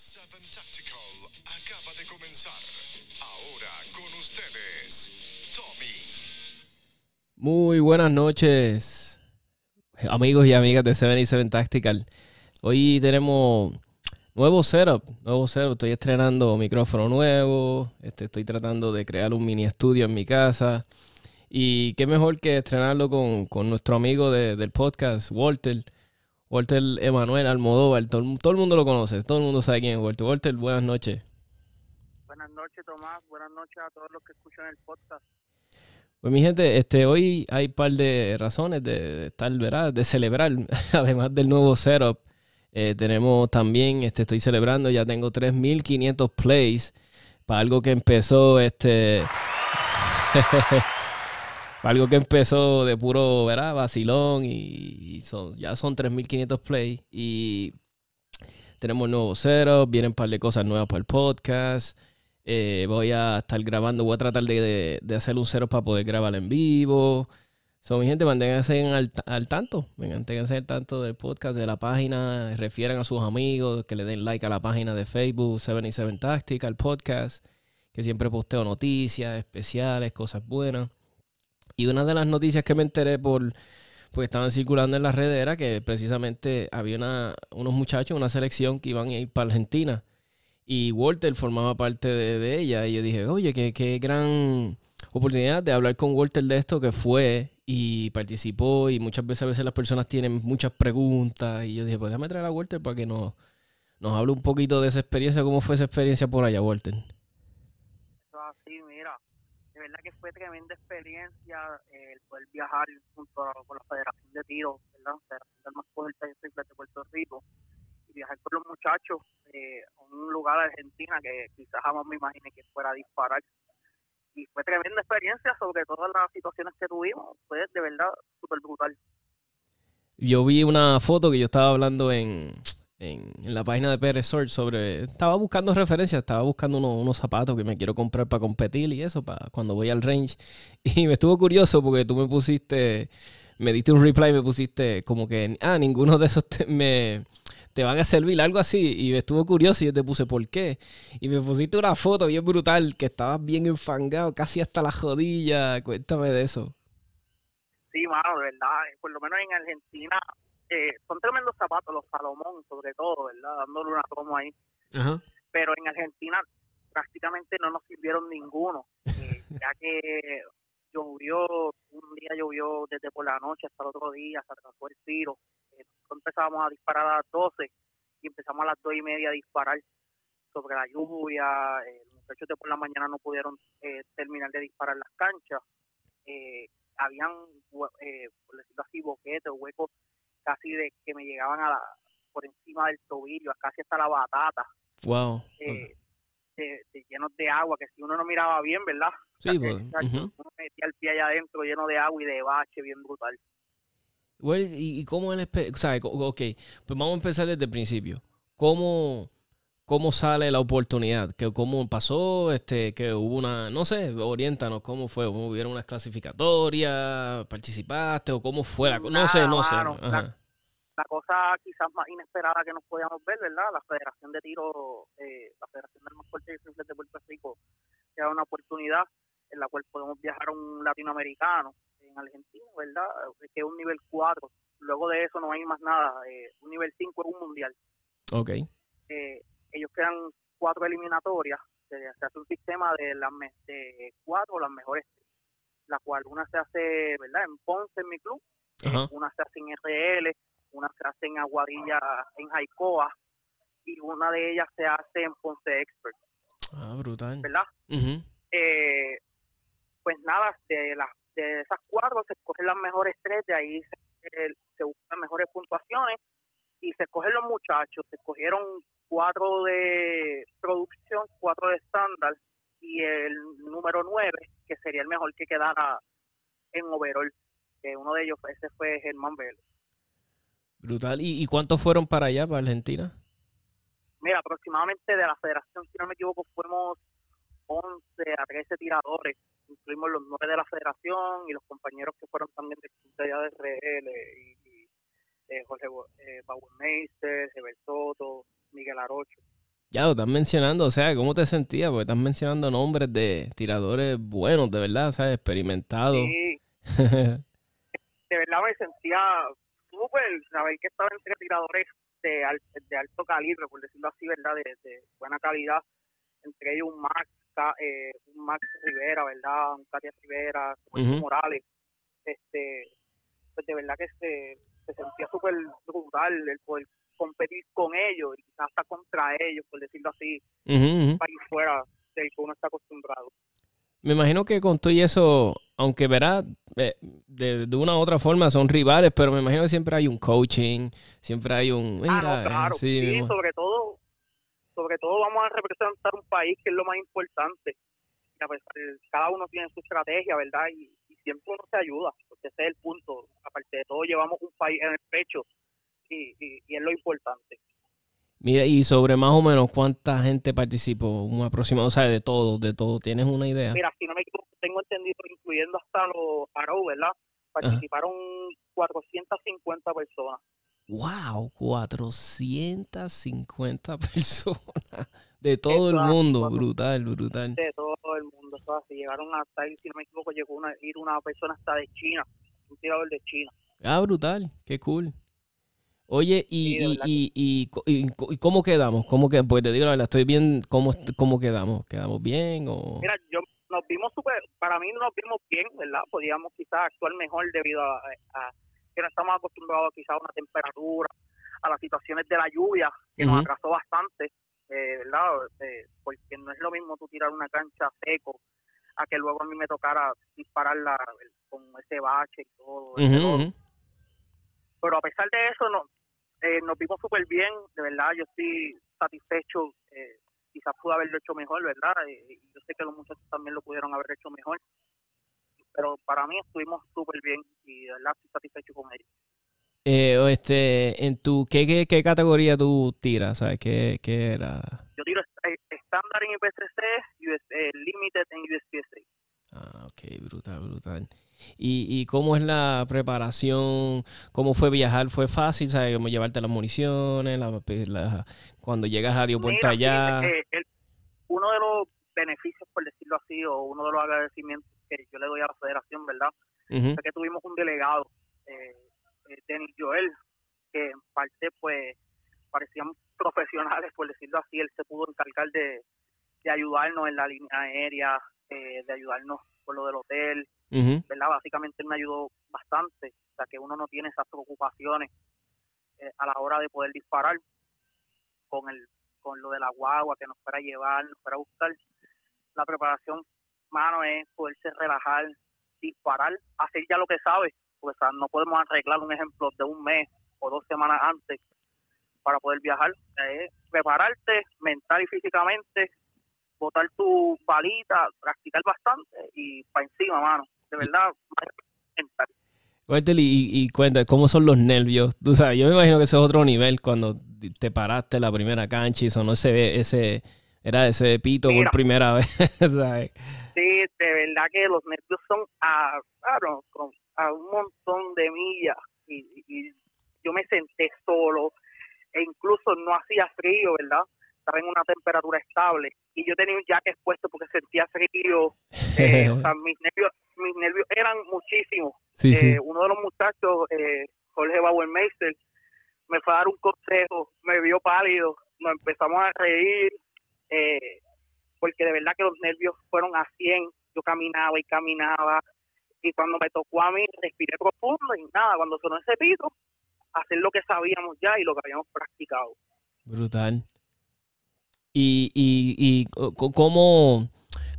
7 Tactical acaba de comenzar. Ahora con ustedes, Tommy. Muy buenas noches, amigos y amigas de 77 Tactical. Hoy tenemos nuevo setup, nuevo setup. Estoy estrenando micrófono nuevo. Este, estoy tratando de crear un mini estudio en mi casa. Y qué mejor que estrenarlo con, con nuestro amigo de- del podcast, Walter. Walter Emanuel Almodóvar. Todo, todo el mundo lo conoce, todo el mundo sabe quién es Walter. Walter, buenas noches. Buenas noches, Tomás. Buenas noches a todos los que escuchan el podcast. Pues mi gente, este, hoy hay un par de razones de, estar, ¿verdad? De celebrar, además del nuevo setup. eh, tenemos también, este, estoy celebrando, ya tengo 3.500 plays para algo que empezó, este, algo que empezó de puro, ¿verdad? Vacilón y, son, ya son 3.500 plays y tenemos nuevo setup, vienen un par de cosas nuevas para el podcast. Eh, voy a estar grabando, voy a tratar de, de- hacer un cero para poder grabar en vivo. So, mi gente, manténganse al, al tanto. Manténganse al tanto del podcast, de la página. Refieran a sus amigos, que le den like a la página de Facebook, 77 Tactical Podcast, que siempre posteo noticias especiales, cosas buenas. Y una de las noticias que me enteré por porque estaban circulando en las redes era que precisamente había una- unos muchachos, una selección que iban a ir para Argentina y Walter formaba parte de, de ella. Y yo dije, oye, qué, qué gran oportunidad de hablar con Walter de esto que fue y participó. Y muchas veces a veces las personas tienen muchas preguntas. Y yo dije, pues déjame traer a Walter para que nos, nos hable un poquito de esa experiencia. ¿Cómo fue esa experiencia por allá, Walter? Eso es así, mira. De verdad que fue tremenda experiencia eh, el poder viajar junto a, con la Federación de Tiro, ¿verdad? Federación del más fuerte de rifles de Puerto Rico. Y viajar con los muchachos eh, a un lugar de Argentina que quizás jamás me imaginé que fuera a disparar. Y fue tremenda experiencia, sobre todas las situaciones que tuvimos. Fue de verdad súper brutal. Yo vi una foto que yo estaba hablando en, en, la página de PR sobre. Estaba buscando referencias, estaba buscando unos, unos zapatos que me quiero comprar para competir y eso, para cuando voy al range. Y me estuvo curioso porque tú me pusiste, me diste un reply, me pusiste como que, ah, ninguno de esos te, me, te van a servir, algo así. Y me estuvo curioso y yo te puse, ¿por qué? Y me pusiste una foto bien brutal, que estabas bien enfangado, casi hasta la jodilla. Cuéntame de eso. Sí, mano, de verdad, por lo menos en Argentina eh, son tremendos zapatos, los Salomón sobre todo, ¿verdad? Dándole una toma ahí. Ajá. Pero en Argentina prácticamente no nos sirvieron ninguno, eh, ya que llovió, un día llovió desde por la noche hasta el otro día, se atrasó el tiro. Eh, empezábamos a disparar a las 12 y empezamos a las 2 y media a disparar sobre la lluvia. eh, los muchachos de por la mañana no pudieron eh, terminar de disparar las canchas. Eh, habían, eh, por decirlo así, boquetes, huecos casi de que me llegaban a la, por encima del tobillo, casi hasta la batata, Wow. eh, de, de llenos de agua, que si uno no miraba bien, ¿verdad? Sí, pues, chacho, ujú. uno metía el pie allá adentro lleno de agua y de bache, bien brutal. Well, ¿y, cómo espe- o sea, ok, pues vamos a empezar desde el principio. ¿Cómo, cómo sale la oportunidad? ¿Que, ¿Cómo pasó? Este, que hubo una, no sé, oriéntanos, ¿cómo fue? ¿Hubieron unas clasificatorias? ¿Participaste? ¿O cómo fue la co- No sé, no sé. la-. La cosa quizás más inesperada que nos podíamos ver, ¿verdad? La Federación de Tiro, eh, la Federación del más fuerte de rifles de Puerto Rico, que da una oportunidad en la cual podemos viajar a un latinoamericano en Argentina, ¿verdad? Que es un nivel 4. Luego de eso no hay más nada. eh, un nivel 5 es un mundial. Ok. eh, ellos crean cuatro eliminatorias, se, se hace un sistema de las de cuatro las mejores, la cual una se hace, ¿verdad? En Ponce, en mi club, una se hace en RL, una se hace en Aguadilla, en Jaicoa, y una de ellas se hace en Ponce Expert, Ah, brutal. ¿verdad? Eh, pues nada, de las de esas cuatro se escogen las mejores tres, de ahí se, se buscan mejores puntuaciones y se escogen los muchachos. Se escogieron cuatro de producción, cuatro de estándar y el número nueve, que sería el mejor que quedara en overall. Que uno de ellos, ese fue Germán Vélez. Brutal. ¿Y, y cuántos fueron para allá, para Argentina? Mira, aproximadamente de la federación, si no me equivoco, fuimos 11 a 13 tiradores. Incluimos los nueve de la federación y los compañeros que fueron también de de RL y, y, eh, Jorge eh, Bauermeister, Hebert Soto, Miguel Arocho. Ya lo estás mencionando, o sea, ¿cómo te sentías? Porque estás mencionando nombres de tiradores buenos, de verdad, o sea, experimentados. Sí, de verdad me sentía súper, saber que estaba entre tiradores de, de alto calibre, por decirlo así, ¿verdad? De, de buena calidad. Entre ellos un Max, eh, un Max Rivera, ¿verdad? Un Katia Rivera, Roberto Ujú. Morales. Este, pues de verdad que se, se sentía súper brutal el poder competir con ellos y quizás hasta contra ellos, por decirlo así, Ujú, ujú. un país fuera del que uno está acostumbrado. Me imagino que con todo y eso, aunque verá, eh, de, de una u otra forma son rivales, pero me imagino que siempre hay un coaching, siempre hay un... Ah, Mira, no, claro. eh, sí, Sí, mismo. sobre todo, sobre todo vamos a representar un país que es lo más importante. Y a pesar de- cada uno tiene su estrategia, ¿verdad? Y, y siempre uno se ayuda, porque ese es el punto. Aparte de todo, llevamos un país en el pecho y, y, y es lo importante. Mira, y sobre más o menos cuánta gente participó, un aproximado, o sea, de todo, de todo, ¿tienes una idea? Mira, si no me equivoco, tengo entendido, incluyendo hasta los Arrow, ¿verdad? Participaron 450 personas. Wow, 450 personas de todo el Exacto. mundo, brutal, brutal. de todo el mundo. Eso así, llegaron hasta ahí, si no me equivoco, llegó una, ir una persona hasta de China, un tirador de China. Ah, brutal, qué cool. Oye, y, Sí, y, y, y cómo quedamos? ¿Cómo que, pues te digo la verdad, estoy bien, ¿cómo, cómo quedamos? ¿Quedamos bien o...? Mira, yo nos vimos súper, para mí nos vimos bien, ¿verdad? Podíamos quizás actuar mejor debido a, a que no estamos acostumbrados quizás a una temperatura, a las situaciones de la lluvia, que nos Ujú. atrasó bastante, eh, ¿verdad? Eh, porque no es lo mismo tú tirar una cancha seco a que luego a mí me tocara dispararla con ese bache y todo. pero a pesar de eso no, eh, nos vimos súper bien, de verdad yo estoy satisfecho, eh, quizás pude haberlo hecho mejor, ¿verdad? Eh, y yo sé que los muchachos también lo pudieron haber hecho mejor, pero para mí estuvimos súper bien y de verdad estoy satisfecho con ellos. Eh, o este, en tu, ¿qué, qué, qué categoría tú tiras? ¿Sabes qué, qué era? Yo tiro eh, estándar en IPCC, US, eh, limited en USPSA. Ah, ok, brutal, brutal. ¿Y, ¿Y cómo es la preparación? ¿Cómo fue viajar? ¿Fue fácil? ¿Sabes? Cómo llevarte las municiones? la- la- cuando llegas al aeropuerto allá. eh, el- uno de los beneficios, por decirlo así, o uno de los agradecimientos que yo le doy a la federación, ¿verdad? Ujú, fue que tuvimos un delegado, Denis Joel, que en parte pues parecían profesionales, por decirlo así, él se pudo encargar de, de ayudarnos en la línea aérea, eh, de ayudarnos con lo del hotel. ¿verdad? Básicamente él me ayudó bastante, o sea que uno no tiene esas preocupaciones eh, a la hora de poder disparar con el con lo de la guagua que nos fuera a llevar, nos fuera a buscar. La preparación, mano, es poderse relajar, disparar, hacer ya lo que sabes, porque o sea, no podemos arreglar un ejemplo de un mes o dos semanas antes para poder viajar. Es prepararte mental y físicamente, botar tu balita, practicar bastante y para encima, mano. De verdad, mental. Y, y cuenta, ¿cómo son los nervios? Tú sabes, yo me imagino que ese es otro nivel cuando te paraste la primera cancha y sonó ese, ese, era ese pito Mira. por primera vez, ¿sabes? Sí, de verdad que los nervios son a, claro, con- a un montón de millas y, y yo me senté solo e incluso no hacía frío, ¿verdad? Estaba en una temperatura estable y yo tenía un jacket puesto porque sentía frío, eh, o sea, mis nervios, mis nervios eran muchísimos. sí, sí. Eh, uno de los muchachos, eh, Jorge Bauermeister, me fue a dar un consejo, me vio pálido, nos empezamos a reír, eh, porque de verdad que los nervios fueron a 100, yo caminaba y caminaba, y cuando me tocó a mí, respiré profundo y nada, cuando sonó ese pito, hacer lo que sabíamos ya y lo que habíamos practicado. Brutal. Y, y, y cómo,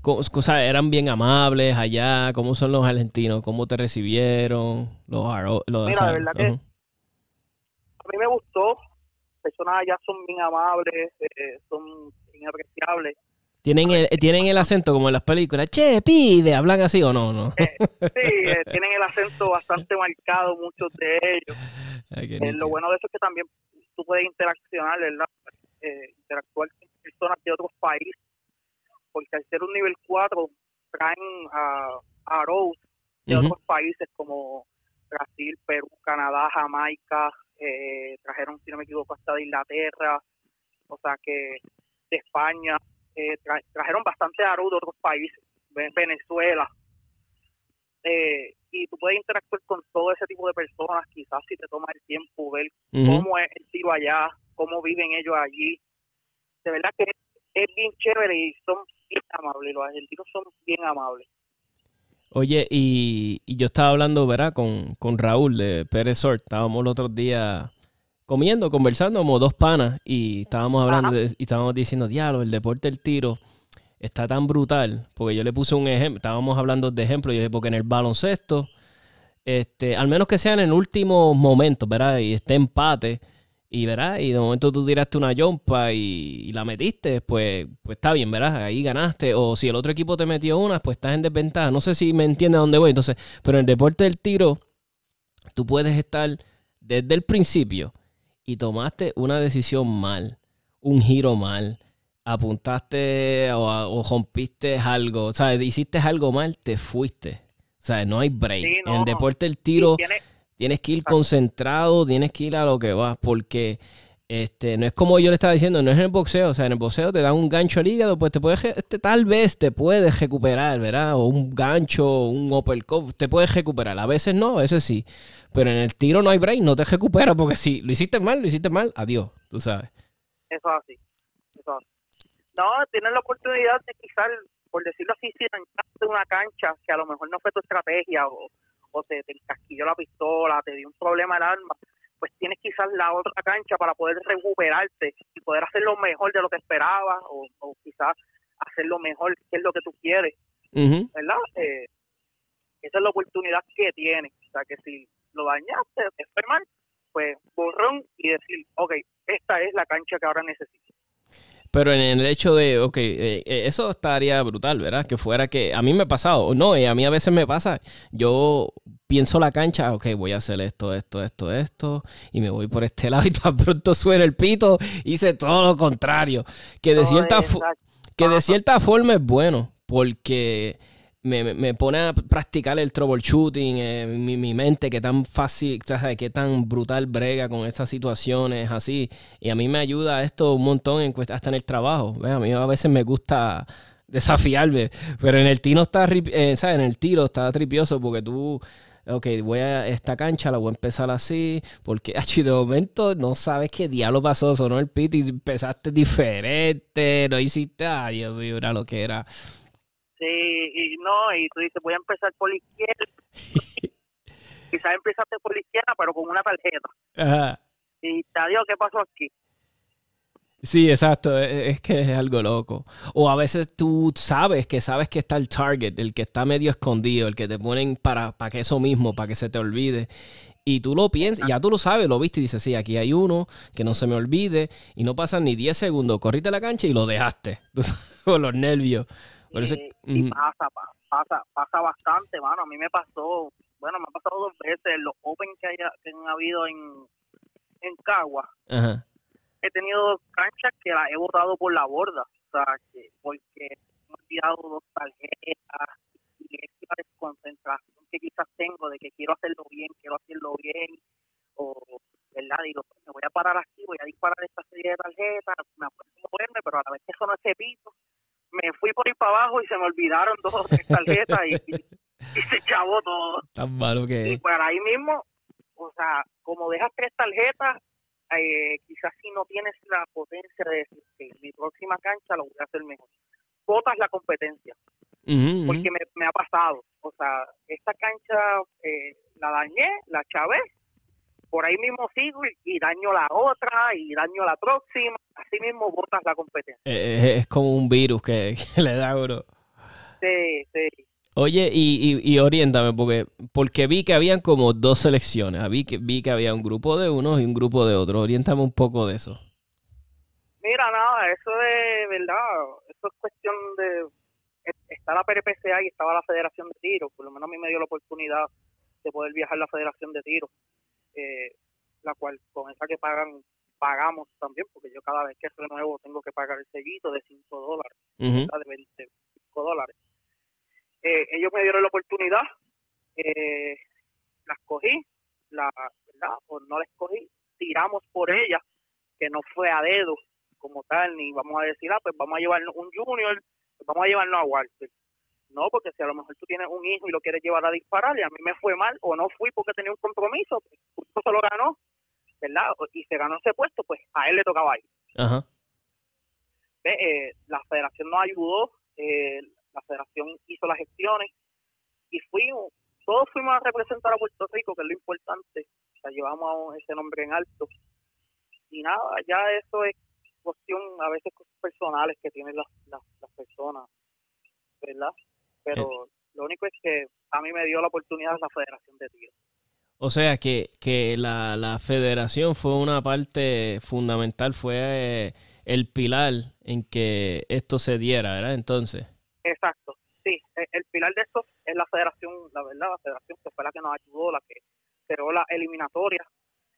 co- o sea, eran bien amables allá, cómo son los argentinos, cómo te recibieron, los, los Mira, de verdad que-. A mí me gustó, personas allá son bien amables, eh, son bien apreciables, ¿Tienen el, tienen el acento como en las películas, che, pibe, hablan así o no, no. sí, eh, tienen el acento bastante marcado muchos de ellos. Ay, qué Eh, lo bueno de eso es que también tú puedes interaccionar, ¿verdad? Eh, interactuar con personas de otros países, porque al ser un nivel 4 traen a, a Rose de otros países como Brasil, Perú, Canadá, Jamaica, eh, trajeron, si no me equivoco, hasta de Inglaterra, o sea que de España, eh, tra- trajeron bastante aro de otros países, Ve- Venezuela, eh, y tú puedes interactuar con todo ese tipo de personas, quizás si te tomas el tiempo, ver cómo es el tiro allá, cómo viven ellos allí. De verdad que es bien chévere y son bien amables, los argentinos son bien amables. Oye, y, y yo estaba hablando, ¿verdad? Con, con Raúl de Pérez Sort. Estábamos los otros días comiendo, conversando como dos panas y estábamos hablando de- y estábamos diciendo, diablo, el deporte del tiro está tan brutal. Porque yo le puse un ejemplo, estábamos hablando de ejemplo, yo dije, porque en el baloncesto, este, al menos que sea en el último momento, ¿verdad? Y esté empate. Y ¿verdad? y de momento tú tiraste una yompa y, y la metiste, pues, pues está bien, ¿verdad? Ahí ganaste. O si el otro equipo te metió una, pues estás en desventaja. No sé si me entiendes a dónde voy. Entonces, pero en el deporte del tiro, tú puedes estar desde el principio y tomaste una decisión mal, un giro mal, apuntaste o, o rompiste algo, o sea, hiciste algo mal, te fuiste. O sea, no hay break. Sí, En el deporte del tiro, Tienes que ir concentrado, tienes que ir a lo que vas, porque este, no es como yo le estaba diciendo, no es en el boxeo, o sea, en el boxeo te dan un gancho al hígado, pues te puedes, re- este, tal vez te puedes recuperar, ¿verdad? O un gancho, un uppercut, te puedes recuperar. A veces no, a veces sí. Pero en el tiro no hay break, no te recuperas, porque si lo hiciste mal, lo hiciste mal, adiós, tú sabes. Eso es así. Eso es así. No, tienes la oportunidad de quizás, por decirlo así, si entraste una cancha que a lo mejor no fue tu estrategia o, o te, te encasquilló la pistola, te dio un problema el arma, pues tienes quizás la otra cancha para poder recuperarte y poder hacerlo mejor de lo que esperabas o, o quizás hacerlo mejor que es lo que tú quieres. ¿verdad? Eh, esa es la oportunidad que tienes. O sea, que si lo dañaste, te mal, pues borrón y decir, ok, esta es la cancha que ahora necesito. Pero en el hecho de, ok, eh, eh, eso estaría brutal, ¿verdad? Que fuera que a mí me ha pasado, no, y a mí a veces me pasa, yo pienso la cancha, ok, voy a hacer esto, esto, esto, esto, y me voy por este lado y tan pronto suena el pito, hice todo lo contrario. Que de No, cierta, que de cierta forma es bueno, porque me, me- pone a practicar el troubleshooting, eh, mi, mi mente, que tan fácil, o que tan brutal brega con estas situaciones así. Y a mí me ayuda esto un montón en hasta en el trabajo. ¿ves? A mí a veces me gusta desafiarme, pero en el tiro está, eh, ¿sabes? En el tiro está tripioso porque tú... Ok, voy a esta cancha, la voy a empezar así, porque de momento no sabes qué diablo pasó, sonó el pito y empezaste diferente, no hiciste, ay Dios mío, era lo que era. Sí, y no, y tú dices, voy a empezar por la izquierda. Quizás empezaste por la izquierda, pero con una tarjeta. Ajá. Y te digo, ¿qué pasó aquí? Sí, exacto, es, es que es algo loco. O a veces tú sabes que sabes que está el target, el que está medio escondido, el que te ponen para, para que eso mismo, para que se te olvide. Y tú lo piensas, ya tú lo sabes, lo viste y dices, sí, aquí hay uno, que no se me olvide. Y no pasan ni 10 segundos, corriste la cancha y lo dejaste. Con los nervios. Eso- y, y ujú. pasa, pa- pasa, pasa bastante, mano. A mí me pasó, bueno, me ha pasado dos veces en los Open que, haya, que han habido en, en Cagua. He tenido canchas que las he botado por la borda, o sea, que porque he tirado dos tarjetas y es la desconcentración que quizás tengo de que quiero hacerlo bien, quiero hacerlo bien, o, ¿verdad? Digo, pues, me voy a parar aquí, voy a disparar esta serie de tarjetas, me acuerdo moverme, pero a la vez que sonó ese pito, me fui por ir para abajo y se me olvidaron dos o tres tarjetas y, se chavó todo. Tan malo que Y es. por ahí mismo, o sea, como dejas tres tarjetas, eh, quizás si no tienes la potencia de decir que mi próxima cancha lo voy a hacer mejor. Botas la competencia, porque me, me ha pasado. O sea, esta cancha eh, la dañé, la chavé, por ahí mismo sigo y, y daño la otra y daño la próxima. Así mismo botas la competencia. Eh, Es, es como un virus que, que le da, bro. Sí, sí. Oye, y, y, y oriéntame, porque, porque vi que habían como dos selecciones. Vi que, vi que había un grupo de unos y un grupo de otros. Oriéntame un poco de eso. Mira, nada, eso de verdad, eso es cuestión de. Está la PRPCA y estaba la Federación de Tiro, por lo menos a mí me dio la oportunidad de poder viajar a la Federación de Tiro, eh, la cual con esa que pagan, pagamos también, porque yo cada vez que renuevo tengo que pagar el sellito de 5 dólares, Ujú. ¿verdad? de 25 dólares. Eh, ellos me dieron la oportunidad, eh, las cogí, la, ¿verdad? O no las cogí, tiramos por ellas, que no fue a dedo, como tal, ni vamos a decir, ah, pues vamos a llevarnos un junior, pues vamos a llevarnos a Walter. No, porque si a lo mejor tú tienes un hijo y lo quieres llevar a disparar y a mí me fue mal o no fui porque tenía un compromiso, pues justo se lo ganó, ¿verdad? Y se ganó ese puesto, pues a él le tocaba ir. Ajá. Ve, eh, la federación nos ayudó, eh, la federación hizo las gestiones y fuimos, todos fuimos a representar a Puerto Rico, que es lo importante, o sea, llevamos ese nombre en alto. Y nada, ya eso es cuestión, a veces personales que tienen las, las, las personas, ¿verdad? Pero lo único es que a mí me dio la oportunidad la Federación de Tiros. O sea que, que la, la federación fue una parte fundamental, fue eh, el pilar en que esto se diera, ¿verdad? Entonces. Exacto, sí, e- el pilar de esto es la federación, la verdad, la federación que fue la que nos ayudó, la que creó la eliminatoria.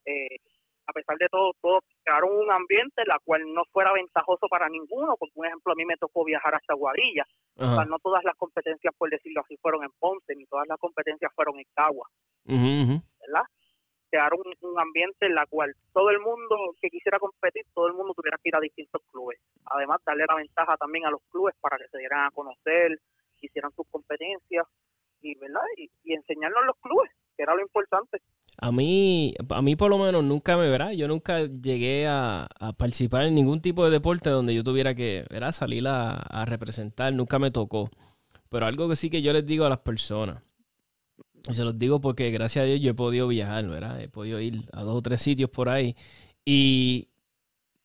Eh, a pesar de todo, todos crearon un ambiente en la cual no fuera ventajoso para ninguno, porque un ejemplo a mí me tocó viajar hasta Guadilla, o sea, no todas las competencias, por decirlo así, fueron en Ponce, ni todas las competencias fueron en Cagua, ujú. ¿Verdad? Crearon un, ambiente en la cual todo el mundo que quisiera competir, todo el mundo tuviera que ir a distintos clubes. Además, darle la ventaja también a los clubes para que se dieran a conocer, hicieran sus competencias, y ¿verdad? Y, y enseñarnos los clubes, que era lo importante. A mí, a mí por lo menos nunca me verá. Yo nunca llegué a, participar en ningún tipo de deporte donde yo tuviera que ¿verdad? salir a representar. Nunca me tocó. Pero algo que sí que yo les digo a las personas. Y se los digo porque gracias a Dios yo he podido viajar, ¿verdad? He podido ir a dos o tres sitios por ahí. Y,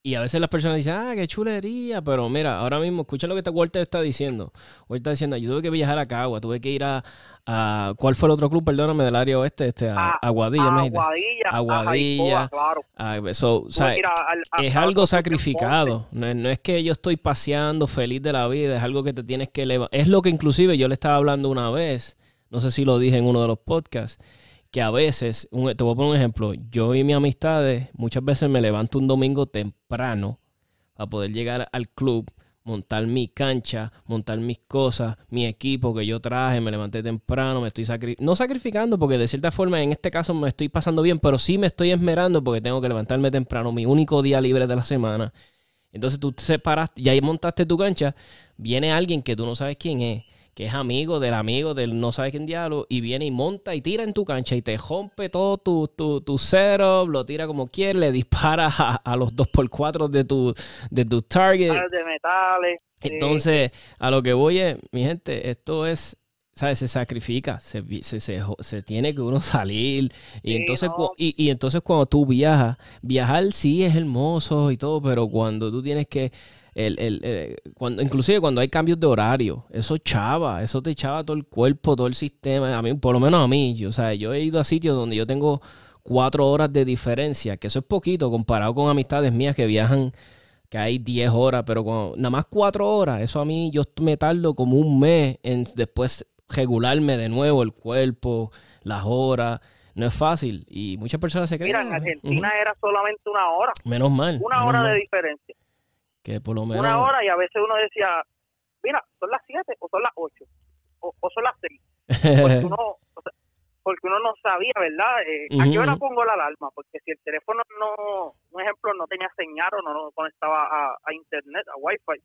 y a veces las personas dicen, ah, qué chulería. Pero mira, ahora mismo, escucha lo que esta Walter está diciendo. Walter está diciendo, yo tuve que viajar a Cagua, tuve que ir a, a- ¿cuál fue el otro club, perdóname, del área oeste? Este, a, A- Aguadilla, me dijiste. Aguadilla, Aguadilla. Claro. Ah, so, o sea, a- al- a- es a algo sacrificado. No es, no es que yo estoy paseando feliz de la vida, es algo que te tienes que levantar. Es lo que inclusive yo le estaba hablando una vez, no sé si lo dije en uno de los podcasts, que a veces, te voy a poner un ejemplo, yo y mis amistades muchas veces me levanto un domingo temprano para poder llegar al club, montar mi cancha, montar mis cosas, mi equipo que yo traje, me levanté temprano, me estoy sacri- no sacrificando porque de cierta forma en este caso me estoy pasando bien, pero sí me estoy esmerando porque tengo que levantarme temprano, mi único día libre de la semana. Entonces tú te separaste, ahí montaste tu cancha, viene alguien que tú no sabes quién es, que es amigo del amigo del no sabes quién diablo, y viene y monta y tira en tu cancha y te rompe todo tu, tu, tu setup, lo tira como quiere, le dispara a, a los 2x4 de tu, de tu target. De metales. Entonces, a lo que voy es, mi gente, esto es, ¿sabes? Se sacrifica, se, se, se, tiene que uno salir. Y, Sí, entonces, no. y, y entonces cuando tú viajas, viajar sí es hermoso y todo, pero cuando tú tienes que, el, el, eh, cuando, inclusive cuando hay cambios de horario, eso chava, eso te chava todo el cuerpo, todo el sistema. A mí, por lo menos a mí, yo, o sea, yo he ido a sitios donde yo tengo cuatro horas de diferencia, que eso es poquito comparado con amistades mías que viajan que hay 10 horas, pero cuando, nada más 4 horas, eso a mí yo me tardo como un mes en después regularme de nuevo el cuerpo, las horas. No es fácil y muchas personas se creen. Mira, en "Ah, Argentina era solamente una hora, ujú". Menos mal. una menos hora mal, de diferencia. Que por lo menos. Una hora y a veces uno decía, mira, son las 7 o son las 8 o, o son las 6. Porque uno, o sea, porque uno no sabía, ¿verdad? Eh, ¿A qué hora pongo la alarma? Porque si el teléfono no, un ejemplo, no tenía señal o no lo conectaba a, a internet, a wifi,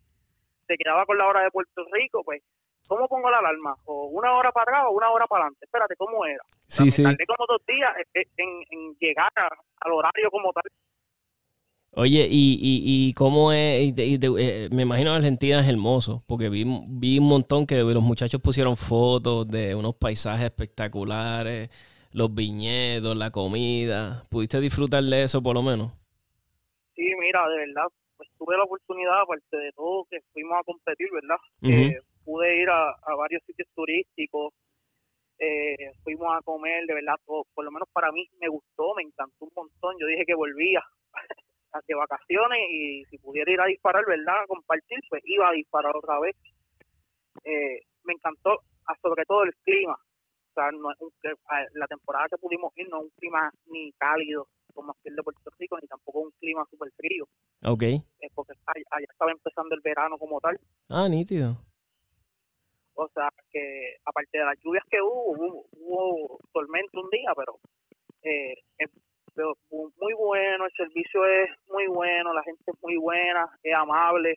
se quedaba con la hora de Puerto Rico, pues, ¿cómo pongo la alarma? ¿O una hora para atrás o una hora para adelante? Espérate, ¿cómo era? O sea, sí, me sí. tardé como dos días en, en- en llegar a- al horario como tal. Oye, y, y, y cómo es, y y eh, me imagino Argentina es hermoso, porque vi, vi un montón que los muchachos pusieron fotos de unos paisajes espectaculares, los viñedos, la comida. ¿Pudiste disfrutar de eso por lo menos? Sí, mira, de verdad, pues tuve la oportunidad, aparte de todo, que fuimos a competir, ¿verdad? Eh, pude ir a, a varios sitios turísticos, eh, fuimos a comer, de verdad, todo, por lo menos para mí me gustó, me encantó un montón. Yo dije que volvía de vacaciones y si pudiera ir a disparar, ¿verdad? A compartir, pues iba a disparar otra vez. Eh, me encantó, ah, sobre todo el clima. O sea, no es un- que- ah, la temporada que pudimos ir no es un clima ni cálido como aquí el de Puerto Rico, ni tampoco un clima súper frío, Ok. eh, porque allá, estaba empezando el verano como tal. Ah, nítido. O sea, que aparte de las lluvias que hubo, hubo, hubo tormenta un día, pero eh, pero mu- muy bueno, el servicio es muy bueno, la gente es muy buena, es amable.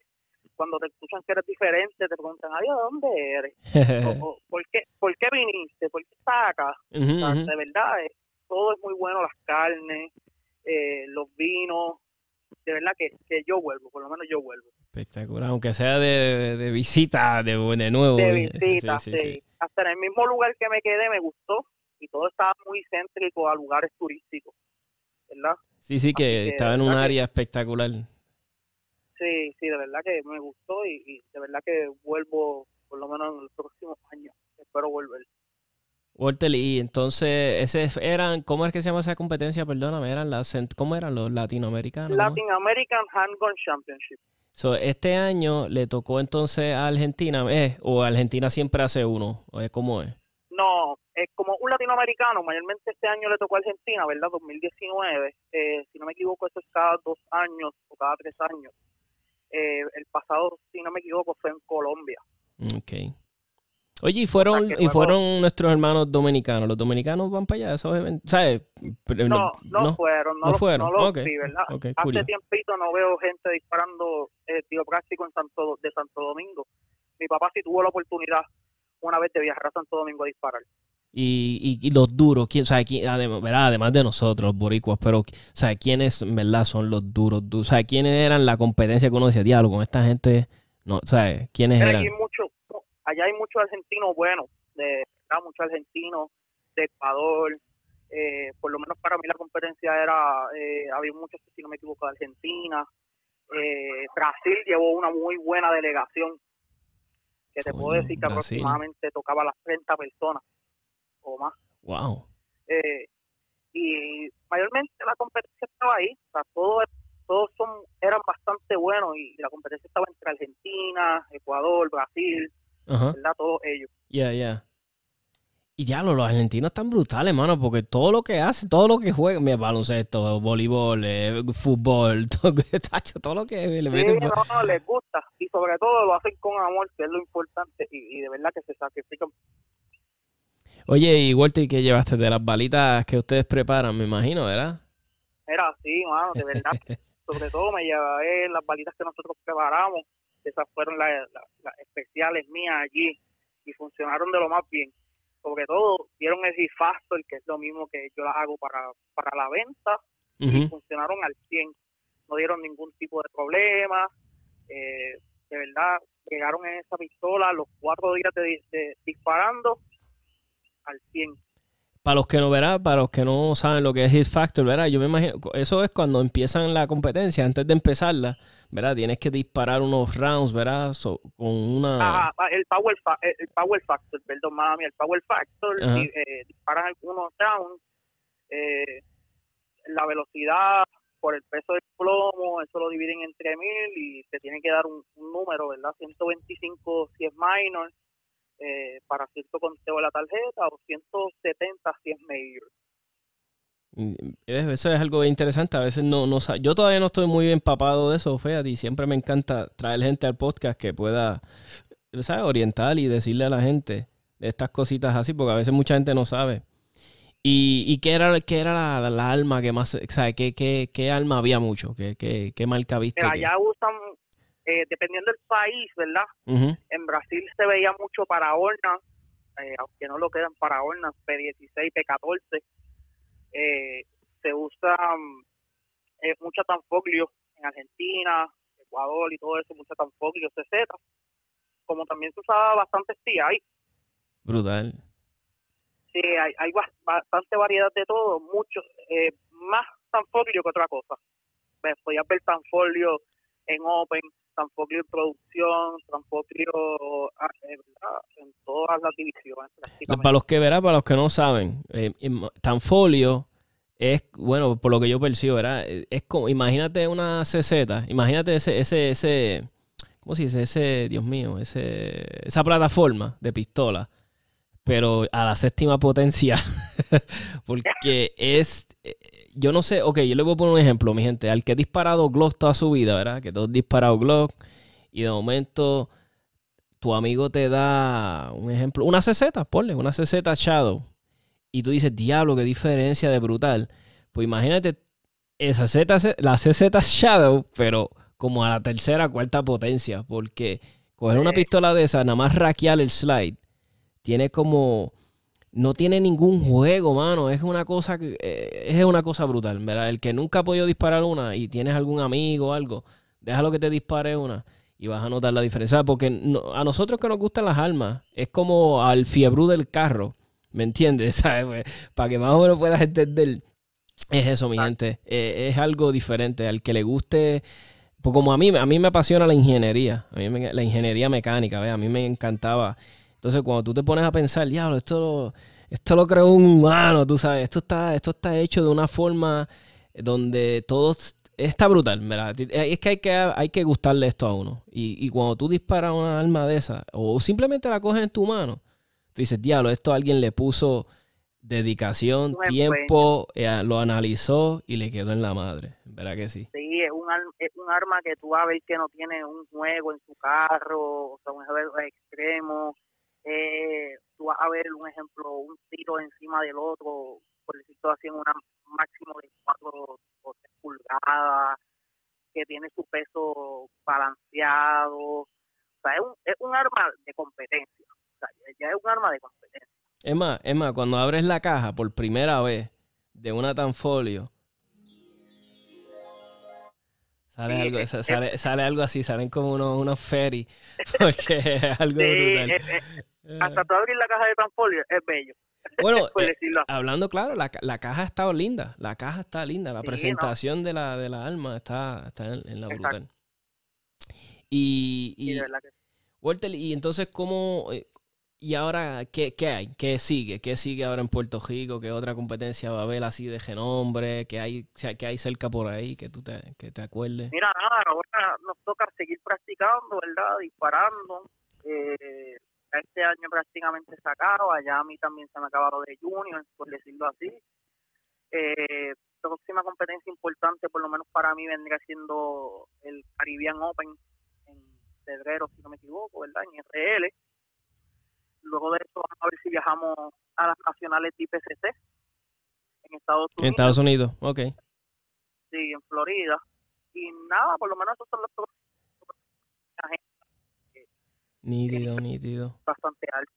Cuando te escuchan que eres diferente, te preguntan, ay, ¿de dónde eres? O, o, ¿por, qué, ¿Por qué viniste? ¿Por qué estás acá? O sea, de verdad, todo es muy bueno, las carnes, eh, los vinos, de verdad que, que yo vuelvo, por lo menos yo vuelvo. Espectacular, aunque sea de, de visita, de, de nuevo. De visita, sí, sí, sí, sí. Hasta en el mismo lugar que me quedé me gustó y todo estaba muy céntrico a lugares turísticos, ¿verdad? Sí, sí, que que, estaba en un que- área espectacular. Sí, sí, de verdad que me gustó y, y de verdad que vuelvo por lo menos en los próximos años. Espero volver. Walter, y entonces, ese eran, ¿cómo es que se llama esa competencia? Perdóname, eran las, ¿cómo eran los latinoamericanos? Latin American Handgun Championship. So, este año le tocó entonces a Argentina, eh, o Argentina siempre hace uno, o es ¿cómo es? No, como un latinoamericano, mayormente este año le tocó a Argentina, ¿verdad? 2019. Eh, si no me equivoco, eso es cada dos años o cada tres años. Eh, el pasado, si no me equivoco, fue en Colombia. Ok. Oye, y fueron, y fueron nuestros hermanos dominicanos. Los dominicanos van para allá, esos eventos. ¿Sabes? No, no, fueron, no, no los- fueron, no los ok, vi, ¿verdad? Hace curioso. tiempito no veo gente disparando eh, tiro práctico en Santo, de Santo Domingo. Mi papá sí tuvo la oportunidad una vez de viajar a Santo Domingo a disparar. Y, y, y los duros, ¿quién, sabe quién, además, ¿verdad? además de nosotros, los boricuas, pero ¿sabe quiénes en verdad son los duros? duros? ¿Sabe quiénes eran la competencia que uno decía, diablo, con esta gente? No, ¿sabes? ¿Quiénes Pero eran? aquí hay mucho, allá hay muchos argentinos buenos, de muchos argentinos de Ecuador. eh, por lo menos para mí la competencia era, eh, había muchos, si no me equivoco, de Argentina. Eh, Brasil llevó una muy buena delegación, que te puedo decir que Brasil. aproximadamente tocaba las 30 personas o más. Wow. Eh, y mayormente la competencia estaba ahí, o sea, todos, todos son, eran bastante buenos y la competencia estaba entre Argentina, Ecuador, Brasil. ¿verdad? Todos ellos. Ya, ya. Y ya, los argentinos están brutales, mano, porque todo lo que hacen, todo lo que juegan, mira, baloncesto, voleibol, eh, fútbol, todo, tacho, todo lo que le meten. no, les gusta y sobre todo lo hacen con amor, que es lo importante y, y de verdad que se sacrifican. Oye, y Walter, ¿qué llevaste de las balitas que ustedes preparan? Me imagino, ¿verdad? Era así, mano, de verdad. sobre todo me llevé las balitas que nosotros preparamos, esas fueron las, las- las especiales mías allí y funcionaron de lo más bien. Sobre todo, dieron el Factor, que es lo mismo que yo las hago para, para la venta, y funcionaron al 100. No dieron ningún tipo de problema. eh, de verdad, llegaron en esa pistola los cuatro días de, de- disparando al 100. Para los que no verán, para los que no saben lo que es Hit Factor, ¿verdad? Yo me imagino, eso es cuando empiezan la competencia, antes de empezarla, ¿verdad? Tienes que disparar unos rounds, ¿verdad? So- con una... Ah, el power fa- el power factor, perdón, mami, el power factor, Ajá. y, eh, disparan algunos rounds, eh, la velocidad por el peso del plomo, eso lo dividen entre mil y te tienen que dar un, un número, ¿verdad? 125 si es minor, eh, para cierto conteo de la tarjeta, o 170 si es eh, Eso es algo interesante. A veces no, no Yo todavía no estoy muy empapado de eso, fíjate, y siempre me encanta traer gente al podcast que pueda ¿sabes? orientar y decirle a la gente de estas cositas así, porque a veces mucha gente no sabe. ¿Y, y qué era, qué era la, la- la alma que más, o sea, qué, qué, qué alma había mucho? ¿Qué, qué, qué marca viste? Mira, que- allá usan, eh, dependiendo del país, ¿verdad? En Brasil se veía mucho para hornas, eh, aunque no lo quedan para hornas, P16, P14. Eh, se usa eh, mucha tanfoglio en Argentina, Ecuador y todo eso, mucha tanfoglio, CZ. Como también se usaba bastante CI, Brutal. sí, hay, hay bas- bastante variedad de todo, mucho, eh, más tanfoglio que otra cosa. Podías ver tanfoglio en Open, tanfoglio en producción, tanfoglio ah, eh, en todas las divisiones prácticamente. Para los que verán, para los que no saben, eh, Tanfolio es, bueno, por lo que yo percibo, ¿verdad? Eh, Es como, imagínate una CZ, imagínate ese, ese, ese, ¿cómo se dice? Ese, Dios mío, ese, esa plataforma de pistola, pero a la séptima potencia, porque es, eh, yo no sé, ok, yo le voy a poner un ejemplo, mi gente, al que ha disparado Glock toda su vida, ¿verdad? Que todos disparado Glock y de momento tu amigo te da un ejemplo, una CZ, ponle, una CZ Shadow. Y tú dices, diablo, qué diferencia de brutal. Pues imagínate esa Z, la CZ Shadow, pero como a la tercera, cuarta potencia, porque coger una pistola de esa, nada más raquear el slide, tiene como no tiene ningún juego, mano. Es una cosa eh, es una cosa brutal, ¿verdad? El que nunca ha podido disparar una y tienes algún amigo o algo, déjalo que te dispare una y vas a notar la diferencia. Porque a nosotros que nos gustan las armas, es como al fiebrú del carro, ¿me entiendes? Pues, para que más o menos puedas entender, es eso, mi gente. Eh, es algo diferente. Al que le guste, pues como a mí, a mí me apasiona la ingeniería, a mí la ingeniería mecánica, ¿ves? A mí me encantaba entonces, cuando tú te pones a pensar, diablo, esto lo, esto lo creó un humano, tú sabes, esto está, esto está hecho de una forma donde todo está brutal, ¿verdad? Es que hay que, hay que gustarle esto a uno. Y, cuando tú disparas una arma de esa, o simplemente la coges en tu mano, tú dices, diablo, esto alguien le puso dedicación, tiempo, eh, lo analizó y le quedó en la madre, ¿verdad que sí? Sí, es un, es un arma que tú vas a ver que no tiene un juego en su carro, o sea, un juego extremo, eh, tú vas a ver un ejemplo, un tiro encima del otro, por decirlo así, en un máximo de 4 o 3 pulgadas, que tiene su peso balanceado. O sea, es un, es un arma de competencia. O sea, ya es un arma de competencia. Es más, es más, cuando abres la caja por primera vez de una Tanfolio, Sale, algo, sale, sale, algo así, salen como unos, unos ferry, porque es algo brutal. hasta tú abrir la caja de Tanfolio es bello. Bueno, eh, hablando claro, la, la, caja ha estado linda, la caja está linda, la presentación de, la, de la alma está, está en, la brutal. Y, y, Walter, y entonces, ¿cómo, eh, ¿Y ahora qué, qué, hay? ¿Qué sigue? ¿Qué sigue ahora en Puerto Rico? ¿Qué otra competencia va a haber así de genombre? ¿Qué hay, qué hay cerca por ahí que tú te, que te acuerdes? Mira, nada, ahora nos toca seguir practicando, ¿verdad? Disparando. Eh, este año prácticamente acaba, ya a mí también se me acabaron de junior, por decirlo así. Eh, próxima competencia importante, por lo menos para mí, vendría siendo el Caribbean Open en febrero, si no me equivoco, ¿verdad? En RL Luego de eso vamos a ver si viajamos a las nacionales de IPCC en Estados Unidos. En Estados Unidos, ok. Sí, en Florida. Y nada, por lo menos esos son los. Nítido, nítido. Bastante alto.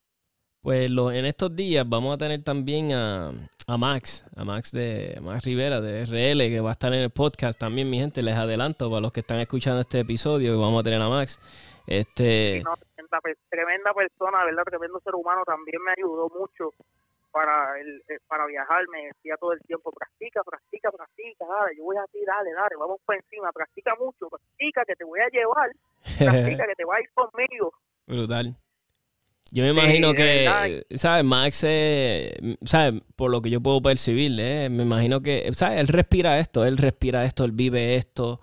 Pues lo, en estos días vamos a tener también a, a, Max, a Max de Max Rivera de RL, que va a estar en el podcast también, mi gente. Les adelanto para los que están escuchando este episodio, que vamos a tener a Max. Este, tremenda, persona, ¿verdad? Tremendo ser humano, también me ayudó mucho para el, eh, para viajar, me decía todo el tiempo, practica, practica, practica, dale, yo voy a ti, dale, dale, vamos por encima, practica mucho, practica que te voy a llevar, practica que te vas a ir conmigo. Brutal. Yo me imagino que, ¿sabes? Max, eh, ¿sabes? Por lo que yo puedo percibir, eh, me imagino que, ¿sabes? Él respira esto, él respira esto, él vive esto.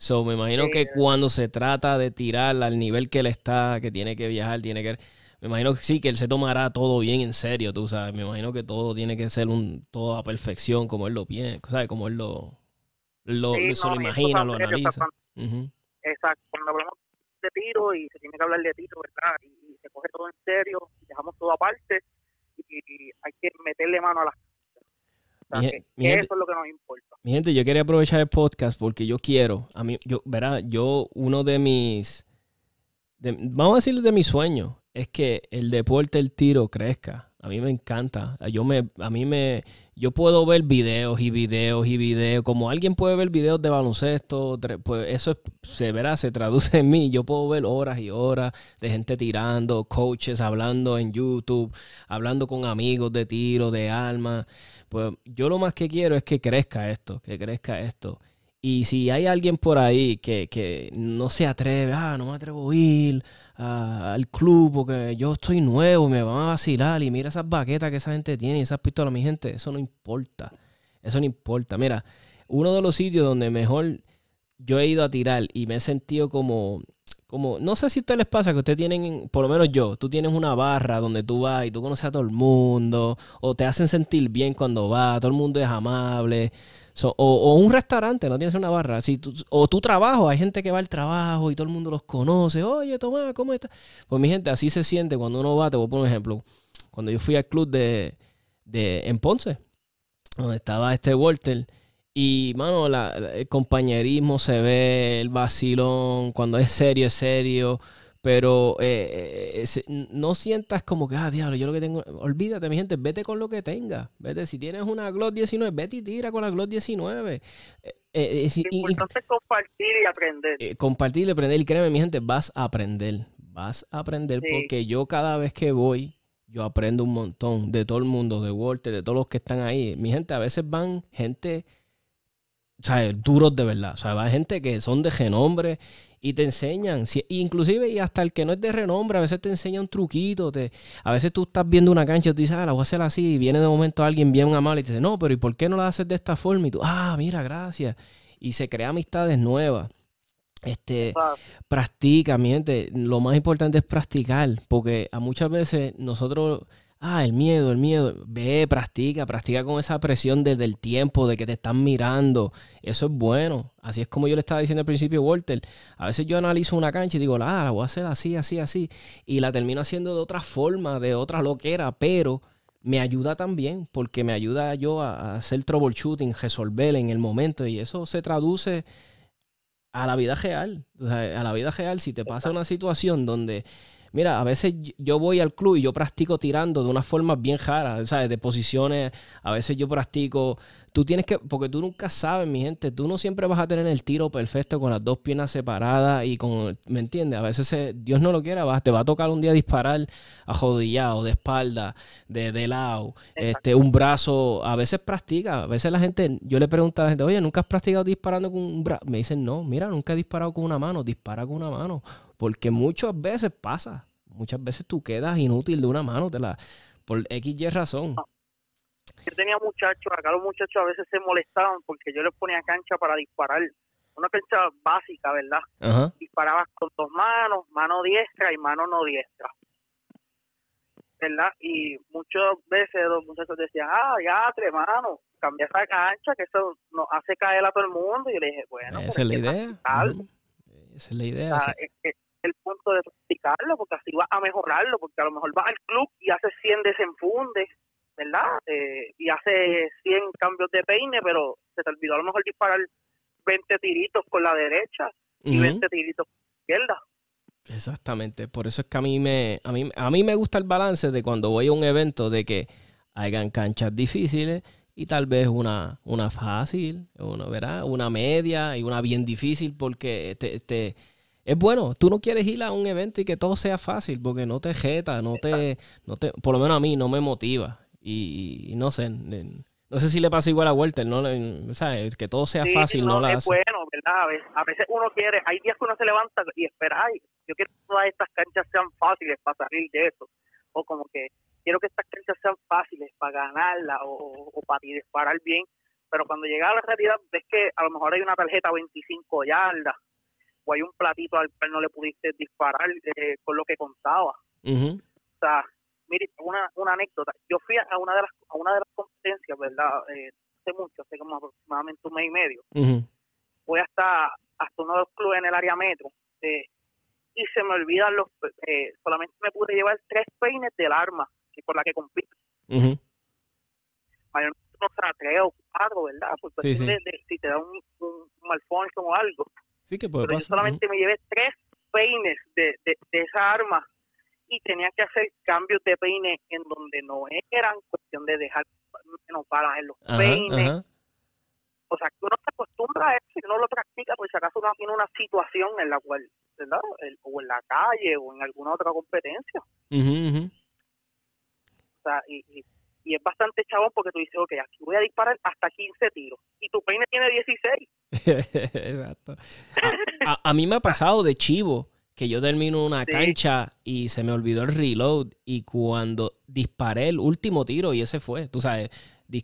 So, me imagino que cuando se trata de tirar al nivel que él está, que tiene que viajar, tiene que... Me imagino que sí, que él se tomará todo bien en serio, tú sabes. Me imagino que todo tiene que ser un todo a perfección, como él lo piensa, ¿sabes? Como él lo, lo, se lo imagina, lo analiza. Exacto, cuando hablamos de tiro y se tiene que hablar de tiro, ¿verdad? Y, se coge todo en serio, dejamos todo aparte y hay que meterle mano a las mi, eso es lo que nos importa. Mi gente, yo quería aprovechar el podcast porque yo quiero, a mí, yo, verá, yo uno de mis, vamos a decir de mis sueños, es que el deporte, el tiro crezca. A mí me encanta. Yo me, a mí me, yo puedo ver videos y videos y videos. Como alguien puede ver videos de baloncesto, pues eso se verá, se traduce en mí. Yo puedo ver horas y horas de gente tirando, coaches hablando en YouTube, hablando con amigos de tiro, de alma. Pues yo lo más que quiero es que crezca esto, que crezca esto. Y si hay alguien por ahí que, no se atreve, ah, no me atrevo a ir al club porque yo estoy nuevo, me van a vacilar y mira esas baquetas que esa gente tiene y esas pistolas, mi gente, eso no importa. Eso no importa. Mira, uno de los sitios donde mejor yo he ido a tirar y me he sentido como como, no sé si a ustedes les pasa que ustedes tienen, por lo menos yo, tú tienes una barra donde tú vas y tú conoces a todo el mundo, o te hacen sentir bien cuando vas, todo el mundo es amable, o, un restaurante, no tienes una barra, si o tu trabajo, hay gente que va al trabajo y todo el mundo los conoce, oye Tomás, ¿cómo estás? Pues mi gente, así se siente cuando uno va, te voy a poner un ejemplo, cuando yo fui al club de, de en Ponce, donde estaba este Walter. Y, mano, la- el compañerismo se ve, el vacilón, cuando es serio, es serio. Pero eh, eh, se- no sientas como que, ah, diablo, yo lo que tengo. Olvídate, mi gente, vete con lo que tengas. Vete, si tienes una Glock 19, vete y tira con la Glock 19. Eh, eh, si- Lo y- y- importante es compartir y aprender. eh, compartir y aprender. Y créeme, mi gente, vas a aprender. Vas a aprender Sí. porque yo cada vez que voy, yo aprendo un montón de todo el mundo, de Walter, de todos los que están ahí. Mi gente, a veces van gente, o sea, duros de verdad. O sea, va gente que son de renombre y te enseñan. Si- inclusive, y hasta el que no es de renombre, a veces te enseña un truquito. Te, a veces tú estás viendo una cancha y tú dices, ah, la voy a hacer así. Y viene de momento alguien bien amable y te dice, no, pero ¿y por qué no la haces de esta forma? Y tú, ah, mira, gracias. Y se crea amistades nuevas. Este, practica, mi gente. Lo más importante es practicar, porque a muchas veces nosotros, ah, el miedo, el miedo, ve, practica, practica con esa presión desde el tiempo, de que te están mirando. Eso es bueno. Así es como yo le estaba diciendo al principio, Walter. A veces yo analizo una cancha y digo, ah, la voy a hacer así, así, así. Y la termino haciendo de otra forma, de otra loquera, pero me ayuda también, porque me ayuda yo a, hacer troubleshooting, resolver en el momento, y eso se traduce a la vida real. O sea, a la vida real, si te pasa una situación donde, mira, a veces yo voy al club y yo practico tirando de una forma bien rara, ¿sabes? De posiciones, a veces yo practico, tú tienes que, porque tú nunca sabes, mi gente, tú no siempre vas a tener el tiro perfecto con las dos piernas separadas y con, ¿me entiendes? A veces, se- Dios no lo quiera, vas, te va a tocar un día disparar ajodillado, de espalda, de, de lado, este, un brazo, a veces practica, a veces la gente, yo le pregunto a la gente, oye, ¿nunca has practicado disparando con un brazo? Me dicen, no, mira, nunca he disparado con una mano, dispara con una mano, porque muchas veces pasa, muchas veces tú quedas inútil de una mano, te la, por X y razón. yo tenía muchachos, acá los muchachos a veces se molestaban porque yo les ponía cancha para disparar. Una cancha básica, ¿verdad? Ajá. Disparabas con dos manos, mano diestra y mano no diestra. ¿Verdad? Y muchas veces los muchachos decían, ah, ya, tres manos, cambia esa cancha, que eso nos hace caer a todo el mundo. Y yo le dije, bueno, Esa es la idea. Esa es la idea. O sí. sea, es, es el punto de practicarlo, porque así vas a mejorarlo, porque a lo mejor vas al club y haces 100 desenfundes, ¿verdad? Eh, y haces 100 cambios de peine, pero se te olvidó a lo mejor disparar 20 tiritos con la derecha y Ujú. 20 tiritos con la izquierda. Exactamente, por eso es que a mí me a mí, a mí me gusta el balance de cuando voy a un evento de que hayan canchas difíciles y tal vez una, una fácil, una, ¿verdad? una media y una bien difícil porque te, te- es bueno, tú no quieres ir a un evento y que todo sea fácil porque no te jeta, no te, no te por lo menos a mí no me motiva y, y no sé, no sé si le pasa igual a Walter, no, ¿sabes? que todo sea Sí, fácil, no, la es hace. bueno, ¿verdad? A veces, a veces uno quiere, hay días que uno se levanta y espera, ay, yo quiero que todas estas canchas sean fáciles para salir de eso. O como que quiero que estas canchas sean fáciles para ganarla o, o- o para disparar bien. Pero cuando llega a la realidad, ves que a lo mejor hay una tarjeta 25 yardas o hay un platito al cual no le pudiste disparar eh, con lo que contaba. O sea, mire, una, una anécdota. Yo fui a una de las, a una de las competencias, ¿verdad? Eh, hace mucho, hace como aproximadamente un mes y medio voy hasta, hasta uno de los clubes en el área metro eh, y se me olvidan los eh, solamente me pude llevar tres peines del arma que por la que compito Ujú. mayormente no será tres o cuatro verdad por Sí, cuestión sí. de, de si te da un, un, un malfunction o algo Sí que puede pero yo pasar. solamente me llevé tres peines de, de, de esa arma y tenía que hacer cambios de peine en donde no eran cuestión de dejar menos balas en los Ajá, peines ajá. o sea, que uno se acostumbra a eso y uno lo practica, pues si acaso uno tiene una situación en la cual, ¿verdad? El- o en la calle o en alguna otra competencia. Ujú. O sea, y, y, y es bastante chabón porque tú dices, ok, aquí voy a disparar hasta 15 tiros y tu peine tiene 16. Exacto. A, a- a mí me ha pasado de chivo que yo termino una Sí. cancha y se me olvidó el reload y cuando disparé el último tiro y ese fue, tú sabes,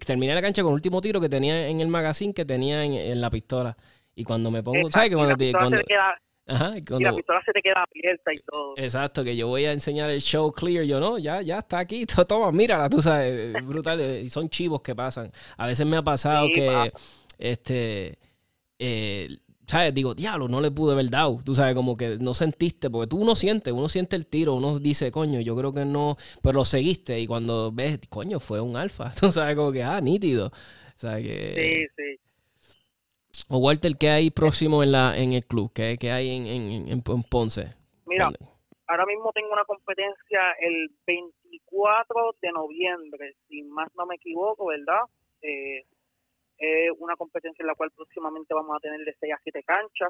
terminé la cancha con el último tiro que tenía en el magazine que tenía en, en la pistola y cuando me pongo, ¿sabes? Que y, cuando, la te- cuando- se queda, ajá, y y la pistola se te queda abierta y todo. exacto, que yo voy a enseñar el show clear, yo no, ya, ya está aquí, to- toma, mírala, tú sabes, es brutal, eh, y son chivos que pasan. A veces me ha pasado Sí, que, este, eh, ¿sabes? Digo, diablo, no le pude haber dado, tú sabes, como que no sentiste, porque tú uno siente, uno siente el tiro, uno dice, coño, yo creo que no, pero lo seguiste, y cuando ves, coño, fue un alfa, tú sabes, como que, ah, nítido. O sea que... Sí, sí. O Walter, ¿qué hay próximo en la en el club? ¿Qué, qué hay en, en, en Ponce? Mira, ahora mismo tengo una competencia el 24 de noviembre, si más no me equivoco, ¿verdad? Eh, es una competencia en la cual próximamente vamos a tener de 6 a 7 canchas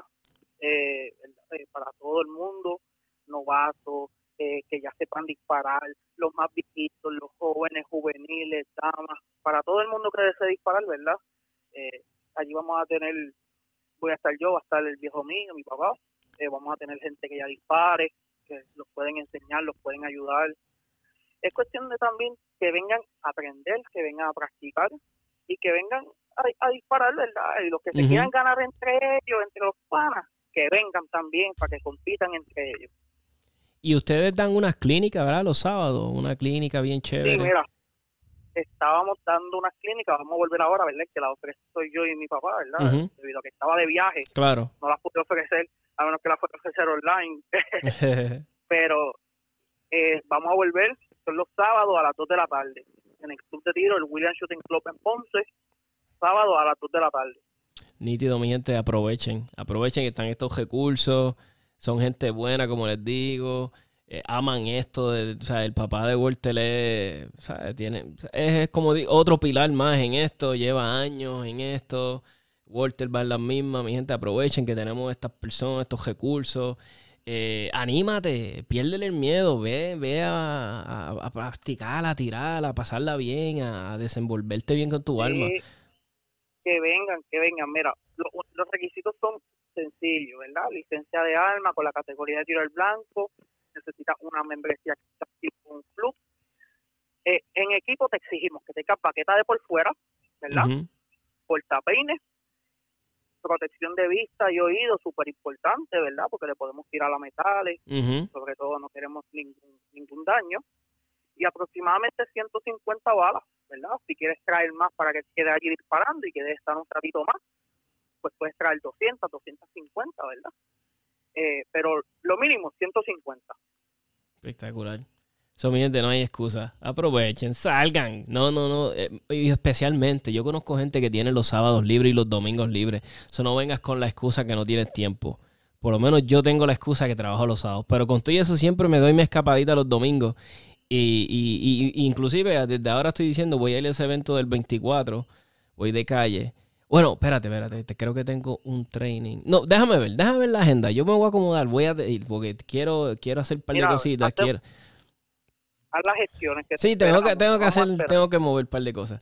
eh, eh, para todo el mundo, novatos, eh, que ya sepan disparar, los más viejitos, los jóvenes, juveniles, damas, para todo el mundo que desee disparar, ¿verdad? Eh, allí vamos a tener, voy a estar yo, va a estar el viejo mío, mi papá, eh, vamos a tener gente que ya dispare, que los pueden enseñar, los pueden ayudar. Es cuestión de también que vengan a aprender, que vengan a practicar y que vengan a, disparar, ¿verdad? Y los que se quieran ganar entre ellos, entre los panas, que vengan también para que compitan entre ellos. Y ustedes dan unas clínicas, ¿verdad? Los sábados, una clínica bien chévere. Sí, mira, estábamos dando unas clínicas, vamos a volver ahora, ¿verdad? Que la ofrece soy yo y mi papá, ¿verdad? Debido a que estaba de viaje. Claro. No las pude ofrecer, a menos que las pueda ofrecer online. Pero eh, vamos a volver, son los sábados a las 2 de la tarde, en el club de tiro, el William Shooting Club en Ponce, sábado a las 2 de la tarde. Nítido, mi gente, aprovechen, aprovechen que están estos recursos son gente buena, como les digo. Eh, aman esto. o sea, el papá de Walter es, Tiene, es, como otro pilar más en esto. Lleva años en esto. Walter va en la misma. Mi gente, aprovechen que tenemos estas personas, estos recursos. Eh, anímate, piérdele el miedo, ve, ve a, a, practicar, a tirar, a pasarla bien, a, desenvolverte bien con tu alma. Que vengan, que vengan. Mira, los requisitos son sencillo, ¿verdad? Licencia de arma con la categoría de tiro al blanco, necesita una membresía con un club. Eh, en equipo te exigimos que tengas paqueta de por fuera, ¿verdad? Uh protección de vista y oído, súper importante, ¿verdad? Porque le podemos tirar a metales, sobre todo no queremos ningún, ningún daño. Y aproximadamente 150 balas, ¿verdad? Si quieres traer más para que quede allí disparando y que estar un ratito más, pues puedes traer 200, 250, ¿verdad? Eh, pero lo mínimo, 150. Espectacular. Eso, mi gente, no hay excusa. Aprovechen, salgan. No, no, no. Eh, y especialmente, yo conozco gente que tiene los sábados libres y los domingos libres. Eso no vengas con la excusa que no tienes tiempo. Por lo menos yo tengo la excusa que trabajo los sábados. Pero con todo eso siempre me doy mi escapadita los domingos. Y, y, y, inclusive desde ahora estoy diciendo, voy a ir a ese evento del 24. Voy de calle. Bueno, espérate, espérate, creo que tengo un training. No, déjame ver, déjame ver la agenda. Yo me voy a acomodar, voy a ir porque quiero, quiero hacer un par de cositas. quiero... Haz las gestiones que Sí, tengo que, tengo que hacer, tengo que mover un par de cosas.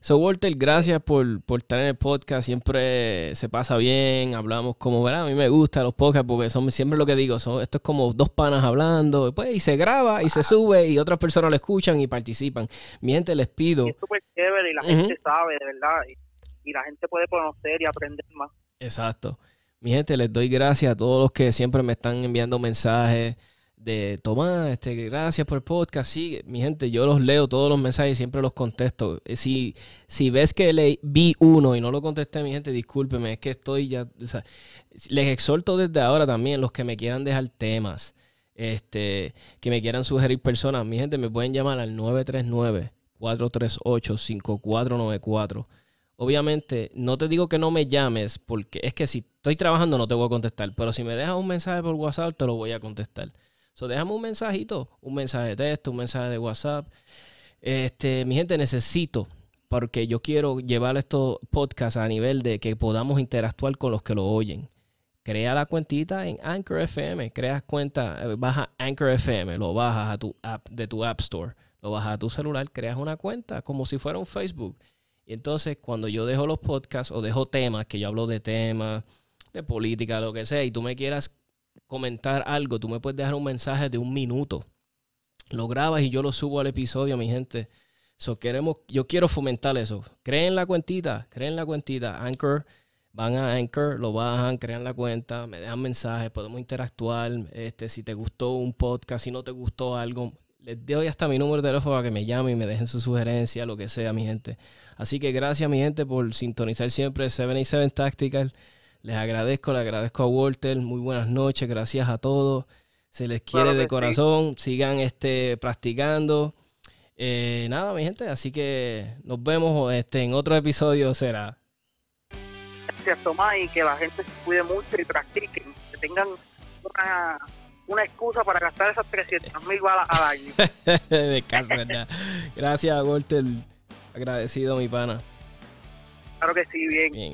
So, Walter, gracias por, por estar en el podcast. Siempre se pasa bien, hablamos como, ¿verdad? A mí me gustan los podcasts porque son siempre lo que digo, son, esto es como dos panas hablando, pues, y se graba y se sube y otras personas lo escuchan y participan. Mi gente, les pido. es súper chévere y la gente sabe, de verdad y la gente puede conocer y aprender más. Exacto. Mi gente, les doy gracias a todos los que siempre me están enviando mensajes de Tomás, este, gracias por el podcast. Sí, mi gente, yo los leo todos los mensajes y siempre los contesto. Eh, si, si ves que le, vi uno y no lo contesté, mi gente, discúlpeme, es que estoy ya. les exhorto desde ahora también los que me quieran dejar temas, este, que me quieran sugerir personas. Mi gente, me pueden llamar al 939 438 5494 obviamente, no te digo que no me llames, porque es que si estoy trabajando no te voy a contestar, pero si me dejas un mensaje por WhatsApp, te lo voy a contestar. So, déjame un mensajito, un mensaje de texto, un mensaje de WhatsApp. Este, mi gente, necesito, porque yo quiero llevar estos podcasts a nivel de que podamos interactuar con los que lo oyen. Crea la cuentita en Anchor FM, creas cuenta, eh, baja Anchor FM, lo bajas a tu app de tu App Store, lo bajas a tu celular, creas una cuenta como si fuera un Facebook y entonces cuando yo dejo los podcasts o dejo temas, que yo hablo de temas, de política, lo que sea, y tú me quieras comentar algo, tú me puedes dejar un mensaje de un minuto. Lo grabas y yo lo subo al episodio, mi gente. So, queremos, yo quiero fomentar eso. Creen la cuentita, creen la cuentita. Anchor, van a Anchor, lo bajan, crean la cuenta, me dejan mensajes, podemos interactuar. Este, si te gustó un podcast, si no te gustó algo, les doy hasta mi número de teléfono para que me llamen y me dejen su sugerencia, lo que sea, mi gente. Así que gracias, mi gente, por sintonizar siempre 77 Tactical. Les agradezco, le agradezco a Walter. Muy buenas noches, gracias a todos. Se les quiere de corazón. Sigan este, practicando. Eh, nada, mi gente, así que nos vemos este, en otro episodio será. Gracias, Tomás, y que la gente se cuide mucho y practiquen, que tengan una, una excusa para gastar esas 300 mil balas al año. de casa, ¿verdad? Gracias, Walter. Agradecido, mi pana. Claro que sí, bien. Bien.